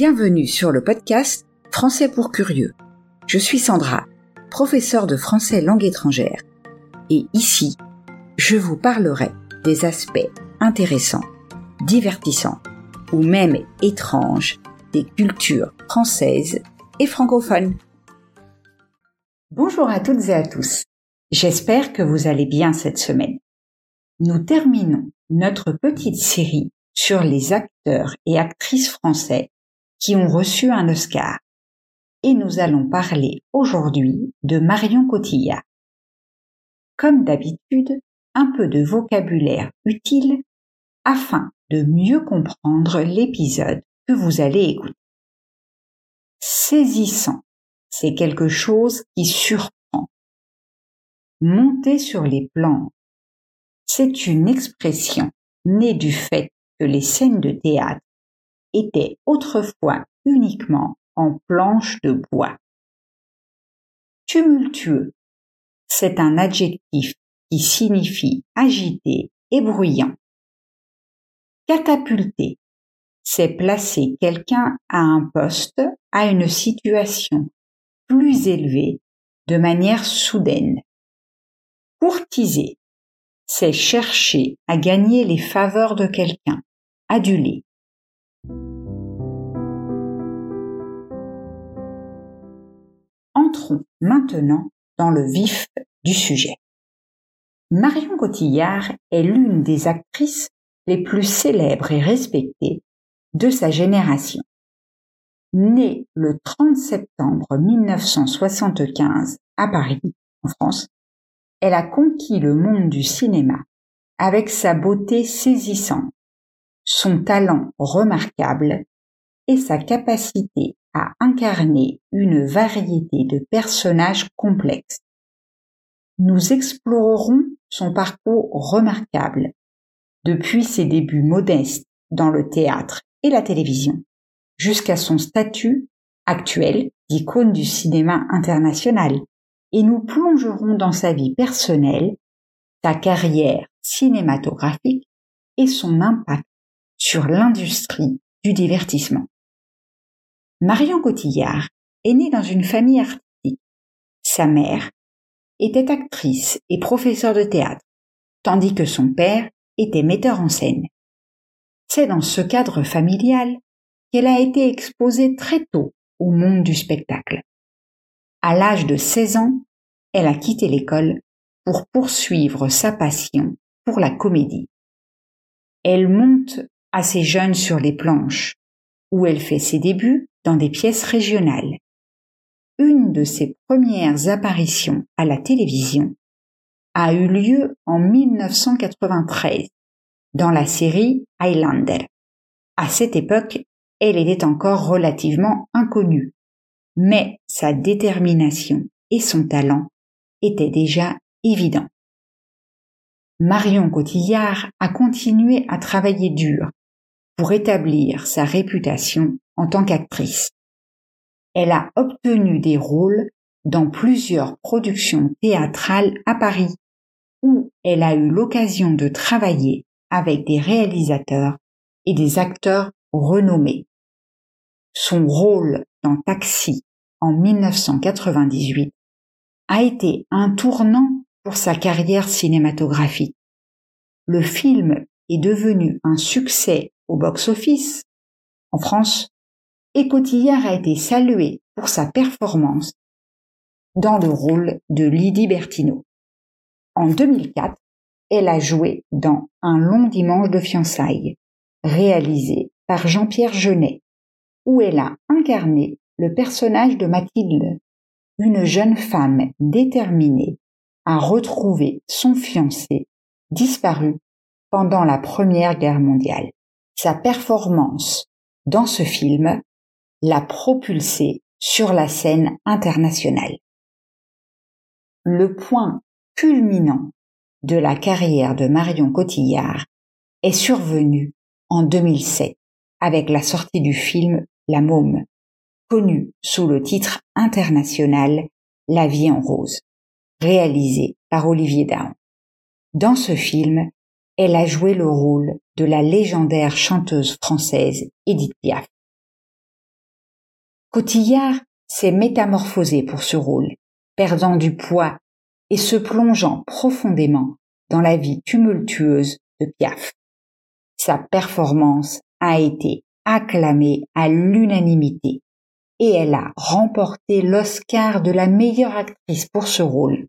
Bienvenue sur le podcast Français pour curieux. Je suis Sandra, professeure de français langue étrangère. Et ici, je vous parlerai des aspects intéressants, divertissants ou même étranges des cultures françaises et francophones. Bonjour à toutes et à tous. J'espère que vous allez bien cette semaine. Nous terminons notre petite série sur les acteurs et actrices français qui ont reçu un Oscar. Et nous allons parler aujourd'hui de Marion Cotillard. Comme d'habitude, un peu de vocabulaire utile afin de mieux comprendre l'épisode que vous allez écouter. Saisissant, c'est quelque chose qui surprend. Monter sur les planches, c'est une expression née du fait que les scènes de théâtre étaient autrefois uniquement en planches de bois. Tumultueux, c'est un adjectif qui signifie agité et bruyant. Catapulter, c'est placer quelqu'un à un poste, à une situation plus élevée, de manière soudaine. Courtiser, c'est chercher à gagner les faveurs de quelqu'un, aduler. Entrons maintenant dans le vif du sujet. Marion Cotillard est l'une des actrices les plus célèbres et respectées de sa génération. Née le 30 septembre 1975 à Paris, en France, elle a conquis le monde du cinéma avec sa beauté saisissante, son talent remarquable et sa capacité à incarner une variété de personnages complexes. Nous explorerons son parcours remarquable depuis ses débuts modestes dans le théâtre et la télévision jusqu'à son statut actuel d'icône du cinéma international et nous plongerons dans sa vie personnelle, sa carrière cinématographique et son impact sur l'industrie du divertissement. Marion Cotillard est née dans une famille artistique. Sa mère était actrice et professeure de théâtre, tandis que son père était metteur en scène. C'est dans ce cadre familial qu'elle a été exposée très tôt au monde du spectacle. À l'âge de 16 ans, elle a quitté l'école pour poursuivre sa passion pour la comédie. Elle monte assez jeune sur les planches, où elle fait ses débuts dans des pièces régionales. Une de ses premières apparitions à la télévision a eu lieu en 1993 dans la série Highlander. À cette époque, elle était encore relativement inconnue, mais sa détermination et son talent étaient déjà évidents. Marion Cotillard a continué à travailler dur pour établir sa réputation en tant qu'actrice. Elle a obtenu des rôles dans plusieurs productions théâtrales à Paris, où elle a eu l'occasion de travailler avec des réalisateurs et des acteurs renommés. Son rôle dans Taxi en 1998 a été un tournant pour sa carrière cinématographique. Le film est devenu un succès au box-office en France et Cotillard a été salué pour sa performance dans le rôle de Lydie Bertino. En 2004, elle a joué dans Un long dimanche de fiançailles, réalisé par Jean-Pierre Jeunet, où elle a incarné le personnage de Mathilde, une jeune femme déterminée à retrouver son fiancé disparu pendant la Première Guerre mondiale. Sa performance dans ce film l'a propulsée sur la scène internationale. Le point culminant de la carrière de Marion Cotillard est survenu en 2007 avec la sortie du film La Môme, connu sous le titre international La vie en rose, réalisé par Olivier Dahan. Dans ce film, elle a joué le rôle de la légendaire chanteuse française Edith Piaf. Cotillard s'est métamorphosé pour ce rôle, perdant du poids et se plongeant profondément dans la vie tumultueuse de Piaf. Sa performance a été acclamée à l'unanimité et elle a remporté l'Oscar de la meilleure actrice pour ce rôle,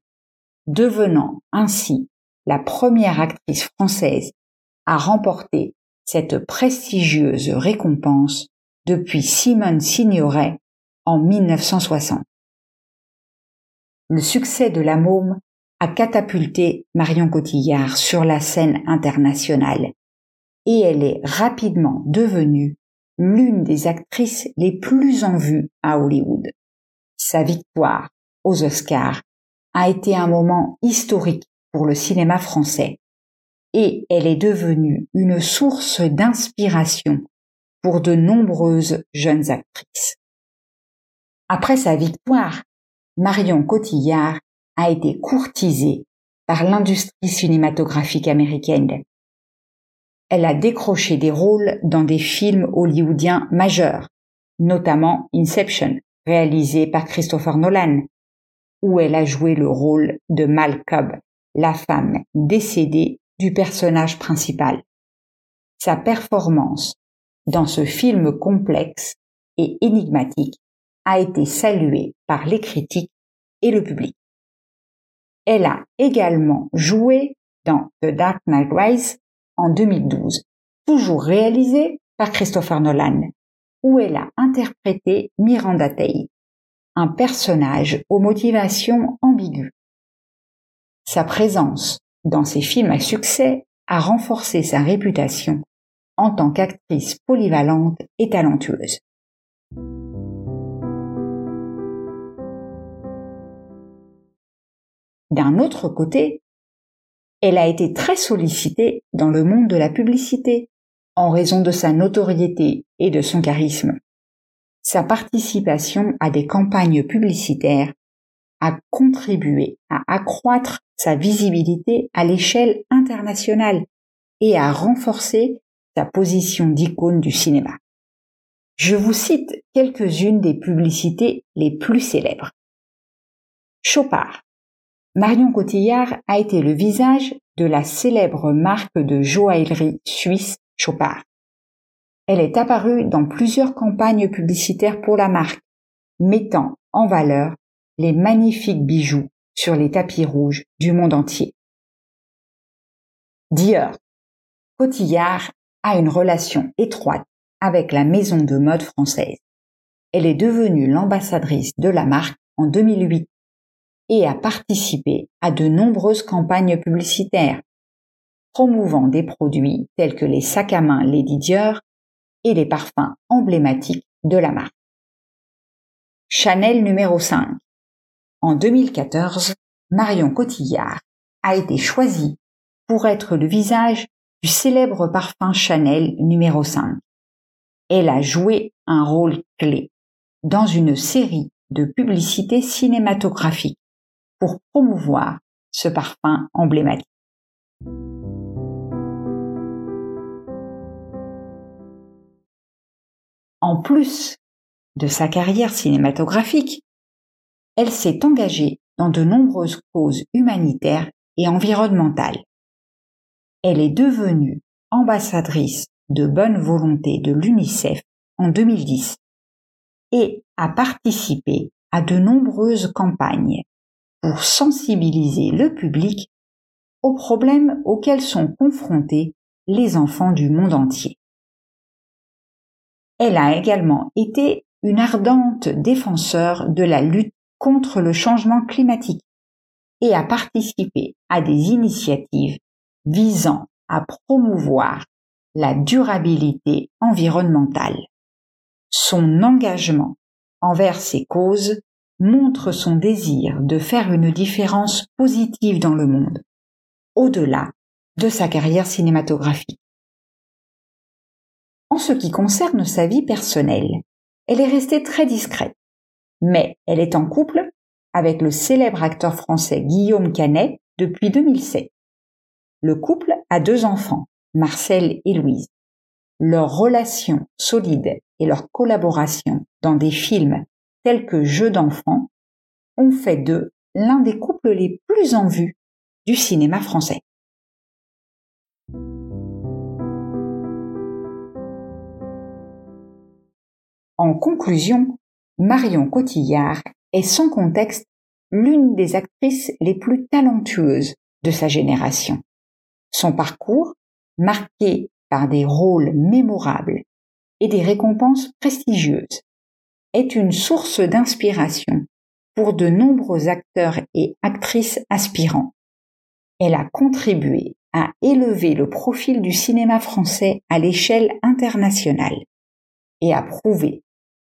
devenant ainsi la première actrice française à remporter cette prestigieuse récompense depuis Simone Signoret en 1960. Le succès de La Môme a catapulté Marion Cotillard sur la scène internationale et elle est rapidement devenue l'une des actrices les plus en vue à Hollywood. Sa victoire aux Oscars a été un moment historique pour le cinéma français et elle est devenue une source d'inspiration pour de nombreuses jeunes actrices. Après sa victoire, Marion Cotillard a été courtisée par l'industrie cinématographique américaine elle a décroché des rôles dans des films hollywoodiens majeurs, notamment Inception, réalisé par Christopher Nolan, où elle a joué le rôle de Malcolm, la femme décédée du personnage principal. Sa performance dans ce film complexe et énigmatique a été saluée par les critiques et le public. Elle a également joué dans The Dark Knight Rise en 2012, toujours réalisé par Christopher Nolan, où elle a interprété Miranda Tate, un personnage aux motivations ambiguës. Sa présence dans ces films à succès a renforcé sa réputation en tant qu'actrice polyvalente et talentueuse. D'un autre côté, elle a été très sollicitée dans le monde de la publicité en raison de sa notoriété et de son charisme. Sa participation à des campagnes publicitaires a contribué à accroître sa visibilité à l'échelle internationale et à renforcer position d'icône du cinéma. Je vous cite quelques-unes des publicités les plus célèbres. Chopard, Marion Cotillard a été le visage de la célèbre marque de joaillerie suisse Chopard. Elle est apparue dans plusieurs campagnes publicitaires pour la marque, mettant en valeur les magnifiques bijoux sur les tapis rouges du monde entier. Dior. Cotillard a une relation étroite avec la maison de mode française. Elle est devenue l'ambassadrice de la marque en 2008 et a participé à de nombreuses campagnes publicitaires, promouvant des produits tels que les sacs à main Lady Dior et les parfums emblématiques de la marque. Chanel numéro 5. En 2014, Marion Cotillard a été choisie pour être le visage du célèbre parfum Chanel numéro 5. Elle a joué un rôle clé dans une série de publicités cinématographiques pour promouvoir ce parfum emblématique. En plus de sa carrière cinématographique, elle s'est engagée dans de nombreuses causes humanitaires et environnementales. Elle est devenue ambassadrice de bonne volonté de l'UNICEF en 2010 et a participé à de nombreuses campagnes pour sensibiliser le public aux problèmes auxquels sont confrontés les enfants du monde entier. Elle a également été une ardente défenseur de la lutte contre le changement climatique et a participé à des initiatives visant à promouvoir la durabilité environnementale. Son engagement envers ces causes montre son désir de faire une différence positive dans le monde, au-delà de sa carrière cinématographique. En ce qui concerne sa vie personnelle, elle est restée très discrète, mais elle est en couple avec le célèbre acteur français Guillaume Canet depuis 2007. Le couple a deux enfants, Marcel et Louise. Leur relation solide et leur collaboration dans des films tels que Jeux d'enfants ont fait d'eux l'un des couples les plus en vue du cinéma français. En conclusion, Marion Cotillard est sans contexte l'une des actrices les plus talentueuses de sa génération. Son parcours, marqué par des rôles mémorables et des récompenses prestigieuses, est une source d'inspiration pour de nombreux acteurs et actrices aspirants. Elle a contribué à élever le profil du cinéma français à l'échelle internationale et a prouvé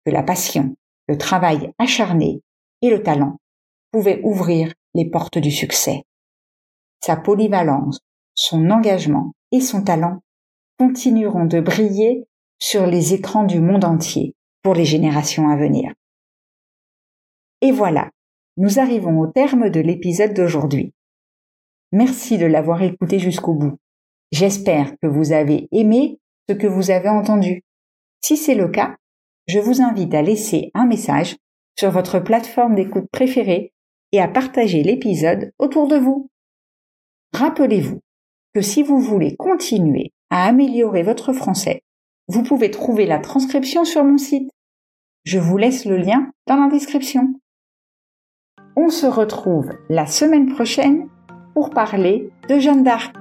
que la passion, le travail acharné et le talent pouvaient ouvrir les portes du succès. Sa polyvalence, son engagement et son talent continueront de briller sur les écrans du monde entier pour les générations à venir. Et voilà, nous arrivons au terme de l'épisode d'aujourd'hui. Merci de l'avoir écouté jusqu'au bout. J'espère que vous avez aimé ce que vous avez entendu. Si c'est le cas, je vous invite à laisser un message sur votre plateforme d'écoute préférée et à partager l'épisode autour de vous. Rappelez-vous que si vous voulez continuer à améliorer votre français, vous pouvez trouver la transcription sur mon site. Je vous laisse le lien dans la description. On se retrouve la semaine prochaine pour parler de Jeanne d'Arc.